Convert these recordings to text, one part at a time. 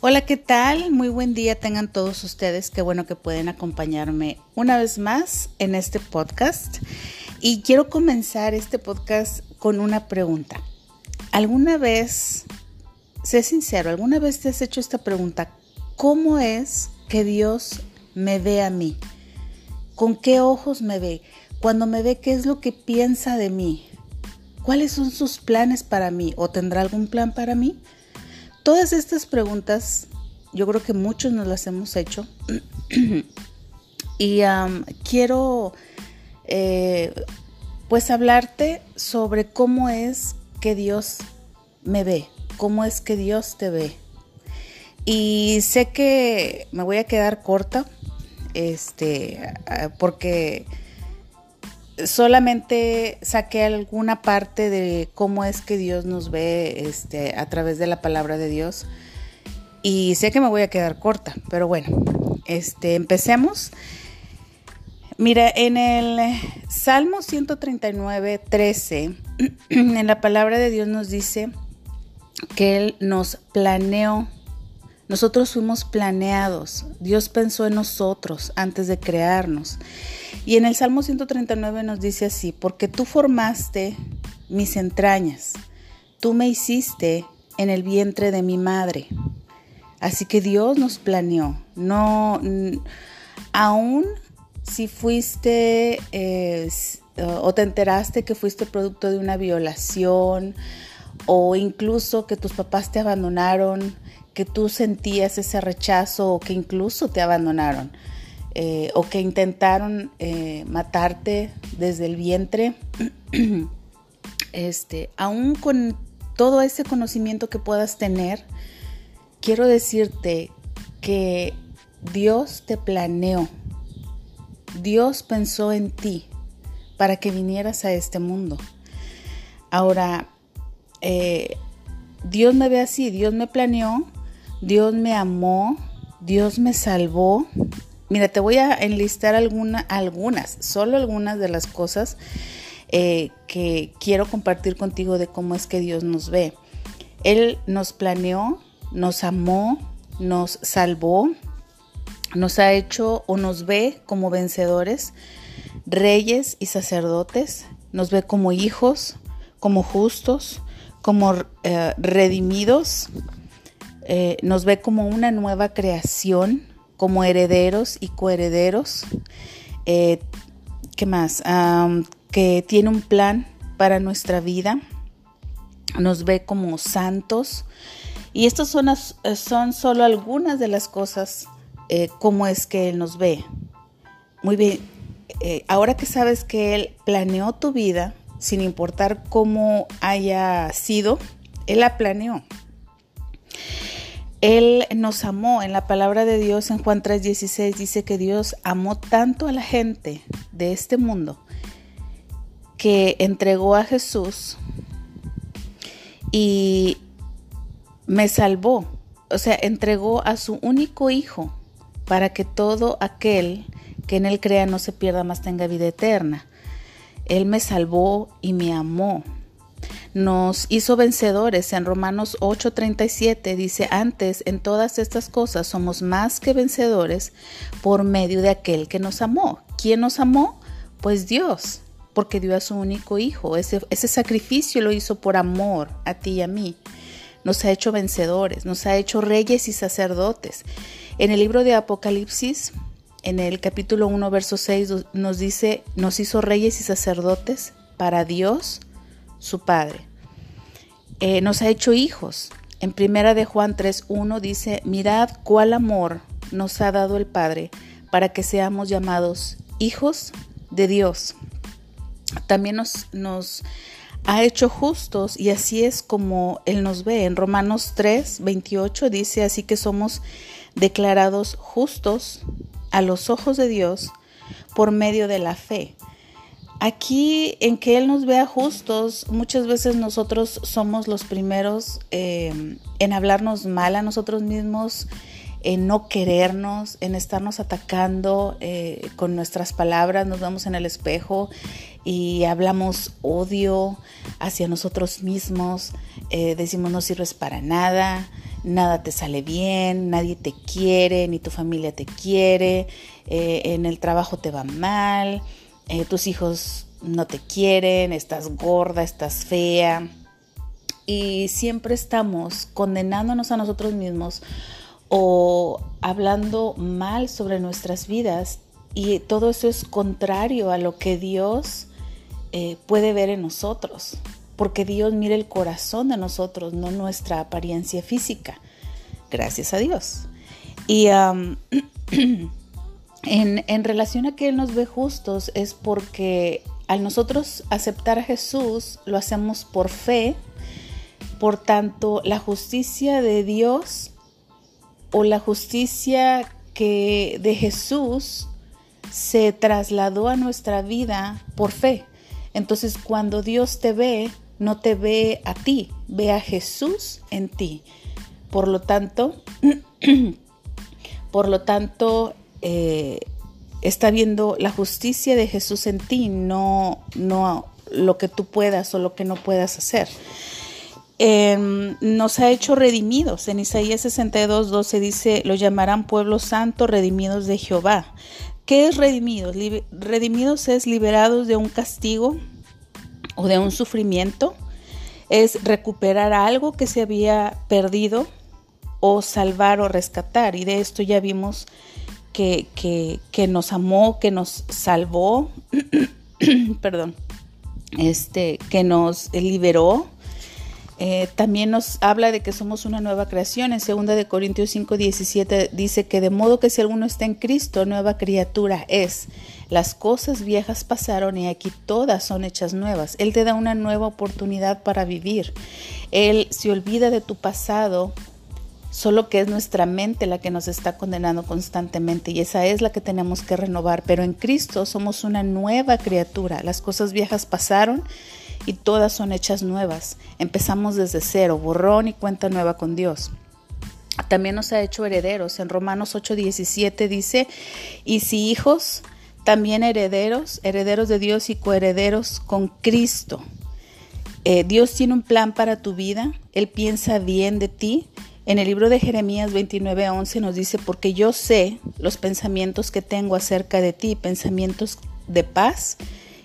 Hola, ¿qué tal? Muy buen día tengan todos ustedes. Qué bueno que pueden acompañarme una vez más en este podcast. Y quiero comenzar este podcast con una pregunta. ¿Alguna vez, sé sincero, alguna vez te has hecho esta pregunta? ¿Cómo es que Dios me ve a mí? ¿Con qué ojos me ve? Cuando me ve, ¿qué es lo que piensa de mí? ¿Cuáles son sus planes para mí? ¿O tendrá algún plan para mí? Todas estas preguntas yo creo que muchos nos las hemos hecho y quiero eh, pues hablarte sobre cómo es que Dios me ve, cómo es que Dios te ve. Y sé que me voy a quedar corta, este, porque solamente saqué alguna parte de cómo es que Dios nos ve este, a través de la palabra de Dios. Y sé que me voy a quedar corta, pero bueno, este, empecemos. Mira, en el Salmo 139, 13, en la palabra de Dios nos dice que Él nos planeó nosotros fuimos planeados, Dios pensó en nosotros antes de crearnos. Y en el Salmo 139 nos dice así, porque tú formaste mis entrañas, tú me hiciste en el vientre de mi madre. Así que Dios nos planeó, no, aún si fuiste eh, o te enteraste que fuiste producto de una violación o incluso que tus papás te abandonaron, que tú sentías ese rechazo o que incluso te abandonaron eh, o que intentaron eh, matarte desde el vientre, este, aún con todo ese conocimiento que puedas tener, quiero decirte que Dios te planeó, Dios pensó en ti para que vinieras a este mundo. Ahora, eh, Dios me ve así, Dios me planeó Dios me amó, Dios me salvó. Mira, te voy a enlistar algunas, solo algunas de las cosas eh, que quiero compartir contigo de cómo es que Dios nos ve. Él nos planeó, nos amó, nos salvó, nos ha hecho o nos ve como vencedores, reyes y sacerdotes, nos ve como hijos, como justos, como eh, redimidos, eh, nos ve como una nueva creación, como herederos y coherederos. Eh, ¿Qué más? que tiene un plan para nuestra vida. Nos ve como santos. Y estas son, son solo algunas de las cosas eh, como es que Él nos ve. Muy bien, ahora que sabes que Él planeó tu vida, sin importar cómo haya sido, Él la planeó. Él nos amó. En la palabra de Dios en Juan 3:16 dice que Dios amó tanto a la gente de este mundo que entregó a Jesús y me salvó. O sea, entregó a su único hijo para que todo aquel que en él crea no se pierda más tenga vida eterna. Él me salvó y me amó nos hizo vencedores. En Romanos 8:37 dice, antes en todas estas cosas somos más que vencedores por medio de aquel que nos amó. ¿Quién nos amó? Pues Dios, porque dio a su único hijo. Ese, sacrificio lo hizo por amor a ti y a mí. Nos ha hecho vencedores, nos ha hecho reyes y sacerdotes. En el libro de Apocalipsis, en el capítulo 1, verso 6, nos dice, nos hizo reyes y sacerdotes para Dios su Padre. Eh, nos ha hecho hijos. En primera de Juan 3.1 dice, mirad cuál amor nos ha dado el Padre para que seamos llamados hijos de Dios. También nos, nos ha hecho justos y así es como Él nos ve. En Romanos 3.28 dice, así que somos declarados justos a los ojos de Dios por medio de la fe. Aquí en que Él nos vea justos, muchas veces nosotros somos los primeros eh, en hablarnos mal a nosotros mismos, en no querernos, en estarnos atacando eh, con nuestras palabras, nos vemos en el espejo y hablamos odio hacia nosotros mismos, eh, decimos no sirves para nada, nada te sale bien, nadie te quiere, ni tu familia te quiere, en el trabajo te va mal, eh, tus hijos no te quieren, estás gorda, estás fea. Y siempre estamos condenándonos a nosotros mismos o hablando mal sobre nuestras vidas y todo eso es contrario a lo que Dios eh, puede ver en nosotros porque Dios mira el corazón de nosotros, no nuestra apariencia física. Gracias a Dios. Y en, relación a que Él nos ve justos es porque al nosotros aceptar a Jesús lo hacemos por fe, por tanto la justicia de Dios o la justicia que de Jesús se trasladó a nuestra vida por fe. Entonces cuando Dios te ve, no te ve a ti, ve a Jesús en ti. Por lo tanto, por lo tanto, eh, está viendo la justicia de Jesús en ti, no, no lo que tú puedas o lo que no puedas hacer. Em, nos ha hecho redimidos. En Isaías 62, 12 dice, lo llamarán pueblo santo, redimidos de Jehová. ¿Qué es redimidos? redimidos es liberados de un castigo, o de un sufrimiento, es recuperar algo que se había perdido o salvar o rescatar. Y de esto ya vimos que, nos amó, que nos salvó, perdón, este, que nos liberó. Eh, también nos habla de que somos una nueva creación. En 2 de Corintios 5, 17 dice que de modo que si alguno está en Cristo, nueva criatura es. Las cosas viejas pasaron y aquí todas son hechas nuevas. Él te da una nueva oportunidad para vivir. Él se olvida de tu pasado, solo que es nuestra mente la que nos está condenando constantemente y esa es la que tenemos que renovar. Pero en Cristo somos una nueva criatura. Las cosas viejas pasaron y todas son hechas nuevas. Empezamos desde cero, borrón y cuenta nueva con Dios también nos ha hecho herederos. En Romanos 8:17 dice, y si hijos, también herederos, herederos de Dios y coherederos con Cristo. Eh, Dios tiene un plan para tu vida, Él piensa bien de ti. En el libro de Jeremías 29:11 nos dice, porque yo sé los pensamientos que tengo acerca de ti, pensamientos de paz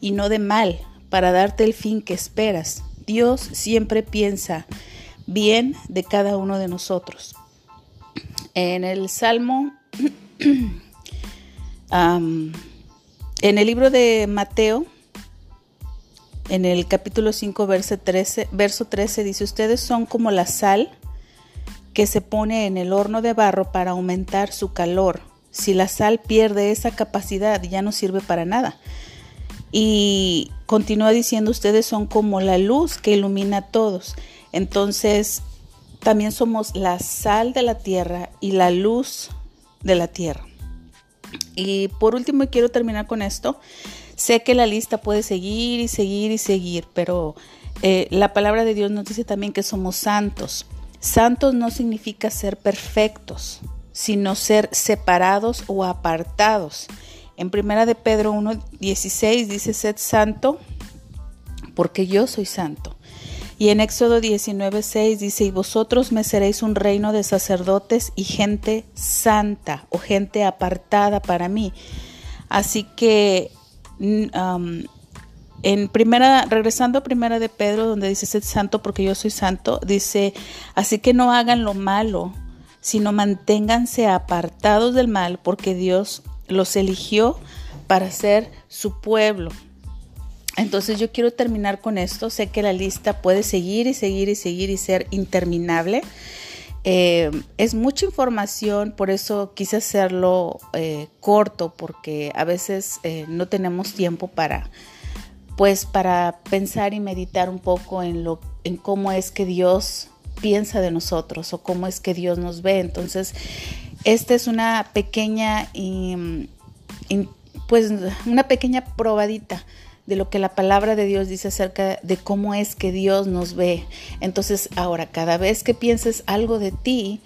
y no de mal, para darte el fin que esperas. Dios siempre piensa bien de cada uno de nosotros. En el Salmo En el libro de Mateo, en el capítulo 5, verso 13, verso 13, dice, ustedes son como la sal que se pone en el horno de barro para aumentar su calor. Si la sal pierde esa capacidad, ya no sirve para nada. Y continúa diciendo, ustedes son como la luz que ilumina a todos. Entonces, también somos la sal de la tierra y la luz de la tierra. Y por último, quiero terminar con esto. Sé que la lista puede seguir y seguir y seguir, pero eh, la palabra de Dios nos dice también que somos santos. Santos no significa ser perfectos, sino ser separados o apartados. En primera de Pedro 1.16 dice, sed santo porque yo soy santo. Y en Éxodo 19:6 dice, y vosotros me seréis un reino de sacerdotes y gente santa o gente apartada para mí. Así que en primera, regresando a primera de Pedro, donde dice, sed santo porque yo soy santo, dice, así que no hagan lo malo, sino manténganse apartados del mal, porque Dios los eligió para ser su pueblo. Entonces yo quiero terminar con esto. Sé que la lista puede seguir y seguir y seguir y ser interminable. Eh, es mucha información, por eso quise hacerlo eh, corto, porque a veces eh, no tenemos tiempo para, pues, para pensar y meditar un poco en lo, en cómo es que Dios piensa de nosotros o cómo es que Dios nos ve. Entonces, esta es una pequeña, pues, una pequeña probadita de lo que la palabra de Dios dice acerca de cómo es que Dios nos ve. Entonces, ahora, cada vez que pienses algo de ti,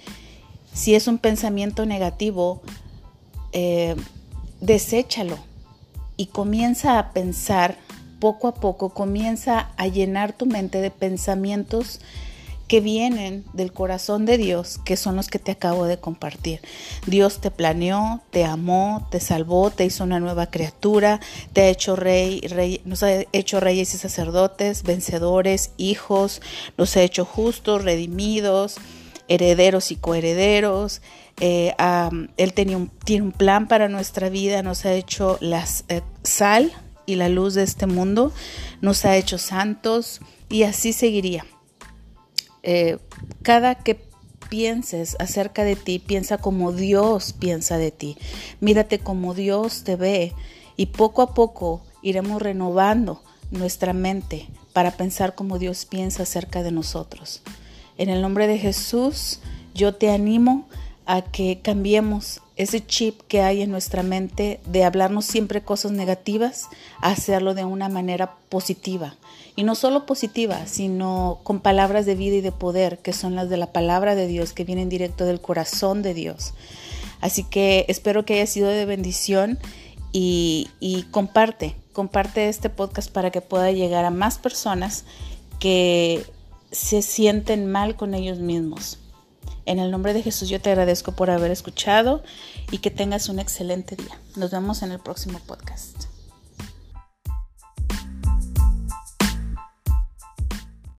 si es un pensamiento negativo, eh, deséchalo y comienza a pensar poco a poco, comienza a llenar tu mente de pensamientos que vienen del corazón de Dios, que son los que te acabo de compartir. Dios te planeó, te amó, te salvó, te hizo una nueva criatura, te ha hecho rey, rey nos ha hecho reyes y sacerdotes, vencedores, hijos, nos ha hecho justos, redimidos, herederos y coherederos. Eh, él tenía un, tiene un plan para nuestra vida, nos ha hecho la eh, sal y la luz de este mundo, nos ha hecho santos y así seguiría. Eh, cada que pienses acerca de ti, piensa como Dios piensa de ti. Mírate como Dios te ve y poco a poco iremos renovando nuestra mente para pensar como Dios piensa acerca de nosotros. En el nombre de Jesús, yo te animo a que cambiemos ese chip que hay en nuestra mente de hablarnos siempre cosas negativas, hacerlo de una manera positiva. Y no solo positiva, sino con palabras de vida y de poder, que son las de la palabra de Dios, que vienen directo del corazón de Dios. Así que espero que haya sido de bendición y, y comparte, comparte este podcast para que pueda llegar a más personas que se sienten mal con ellos mismos en el nombre de Jesús yo te agradezco por haber escuchado y que tengas un excelente día. Nos vemos en el próximo podcast.